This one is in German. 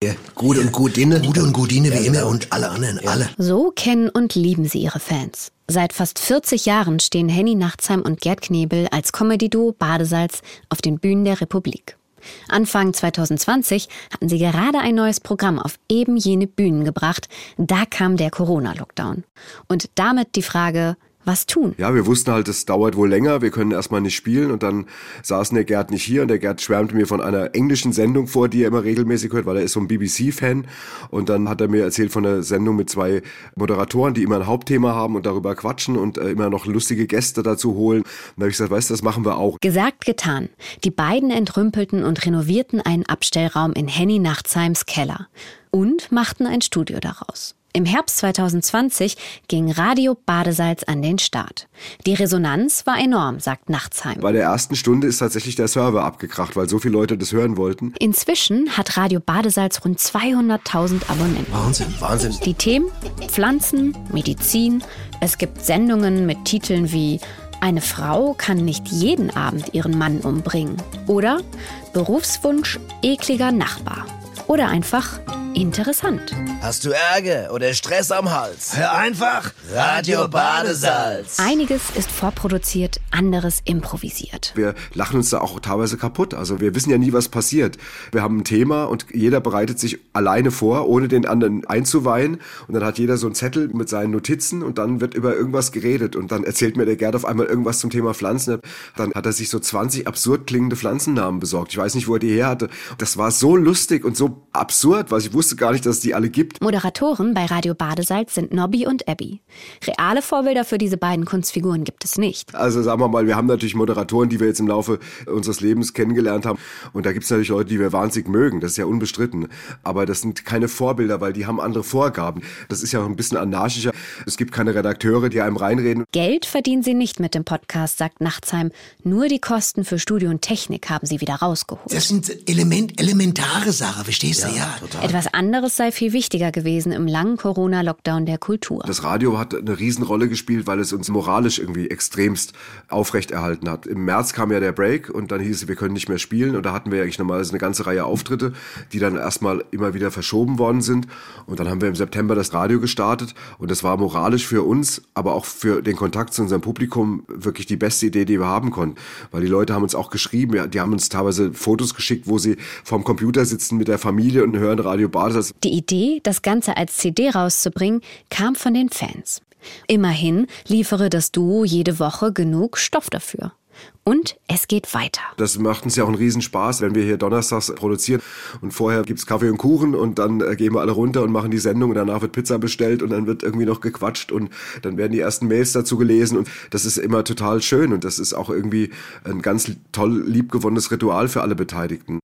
Ja, Gute und Gutine, Gute und Gutine wie immer und alle anderen, alle. So kennen und lieben sie ihre Fans. Seit fast 40 Jahren stehen Henny Nachtsheim und Gerd Knebel als Comedy-Duo Badesalz auf den Bühnen der Republik. Anfang 2020 hatten sie gerade ein neues Programm auf eben jene Bühnen gebracht. Da kam der Corona-Lockdown. Und damit die Frage, was tun. Ja, wir wussten halt, es dauert wohl länger, wir können erstmal nicht spielen und dann saßen der Gerd nicht hier und der Gerd schwärmte mir von einer englischen Sendung vor, die er immer regelmäßig hört, weil er ist so ein BBC-Fan und dann hat er mir erzählt von einer Sendung mit zwei Moderatoren, die immer ein Hauptthema haben und darüber quatschen und äh, immer noch lustige Gäste dazu holen. Und da habe ich gesagt, weißt du, das machen wir auch. Gesagt, getan. Die beiden entrümpelten und renovierten einen Abstellraum in Henny Nachtheims Keller und machten ein Studio daraus. Im Herbst 2020 ging Radio Badesalz an den Start. Die Resonanz war enorm, sagt Nachtsheim. Bei der ersten Stunde ist tatsächlich der Server abgekracht, weil so viele Leute das hören wollten. Inzwischen hat Radio Badesalz rund 200.000 Abonnenten. Wahnsinn, Wahnsinn. Die Themen Pflanzen, Medizin. Es gibt Sendungen mit Titeln wie Eine Frau kann nicht jeden Abend ihren Mann umbringen. Oder Berufswunsch ekliger Nachbar. Oder einfach interessant. Hast du Ärger oder Stress am Hals? Hör einfach Radio Badesalz. Einiges ist vorproduziert, anderes improvisiert. Wir lachen uns da auch teilweise kaputt. Also wir wissen ja nie, was passiert. Wir haben ein Thema und jeder bereitet sich alleine vor, ohne den anderen einzuweihen. Und dann hat jeder so einen Zettel mit seinen Notizen und dann wird über irgendwas geredet. Und dann erzählt mir der Gerd auf einmal irgendwas zum Thema Pflanzen. Dann hat er sich so 20 absurd klingende Pflanzennamen besorgt. Ich weiß nicht, wo er die her hatte. Das war so lustig und so absurd, weil ich wusste gar nicht, dass es die alle gibt. Moderatoren bei Radio Badesalz sind Nobby und Abby. Reale Vorbilder für diese beiden Kunstfiguren gibt es nicht. Also sagen wir mal, wir haben natürlich Moderatoren, die wir jetzt im Laufe unseres Lebens kennengelernt haben. Und da gibt es natürlich Leute, die wir wahnsinnig mögen. Das ist ja unbestritten. Aber das sind keine Vorbilder, weil die haben andere Vorgaben. Das ist ja auch ein bisschen anarchischer. Es gibt keine Redakteure, die einem reinreden. Geld verdienen sie nicht mit dem Podcast, sagt Nachtsheim. Nur die Kosten für Studio und Technik haben sie wieder rausgeholt. Das sind Element, elementare Sachen, verstehst du? Ja, total. Etwas anderes sei viel wichtiger gewesen im langen Corona-Lockdown der Kultur. Das Radio hat eine Riesenrolle gespielt, weil es uns moralisch irgendwie extremst aufrechterhalten hat. Im März kam ja der Break und dann hieß es, wir können nicht mehr spielen. Und da hatten wir eigentlich normalerweise eine ganze Reihe Auftritte, die dann erstmal immer wieder verschoben worden sind. Und dann haben wir im September das Radio gestartet. Und das war moralisch für uns, aber auch für den Kontakt zu unserem Publikum wirklich die beste Idee, die wir haben konnten. Weil die Leute haben uns auch geschrieben, ja, die haben uns teilweise Fotos geschickt, wo sie vorm Computer sitzen mit der Familie und hören Radio Badesalz. Die Idee, das Ganze als CD rauszubringen, kam von den Fans. Immerhin liefere das Duo jede Woche genug Stoff dafür. Und es geht weiter. Das macht uns ja auch einen Riesenspaß, wenn wir hier donnerstags produzieren und vorher gibt's Kaffee und Kuchen und dann äh, gehen wir alle runter und machen die Sendung und danach wird Pizza bestellt und dann wird irgendwie noch gequatscht und dann werden die ersten Mails dazu gelesen und das ist immer total schön und das ist auch irgendwie ein ganz toll liebgewonnenes Ritual für alle Beteiligten.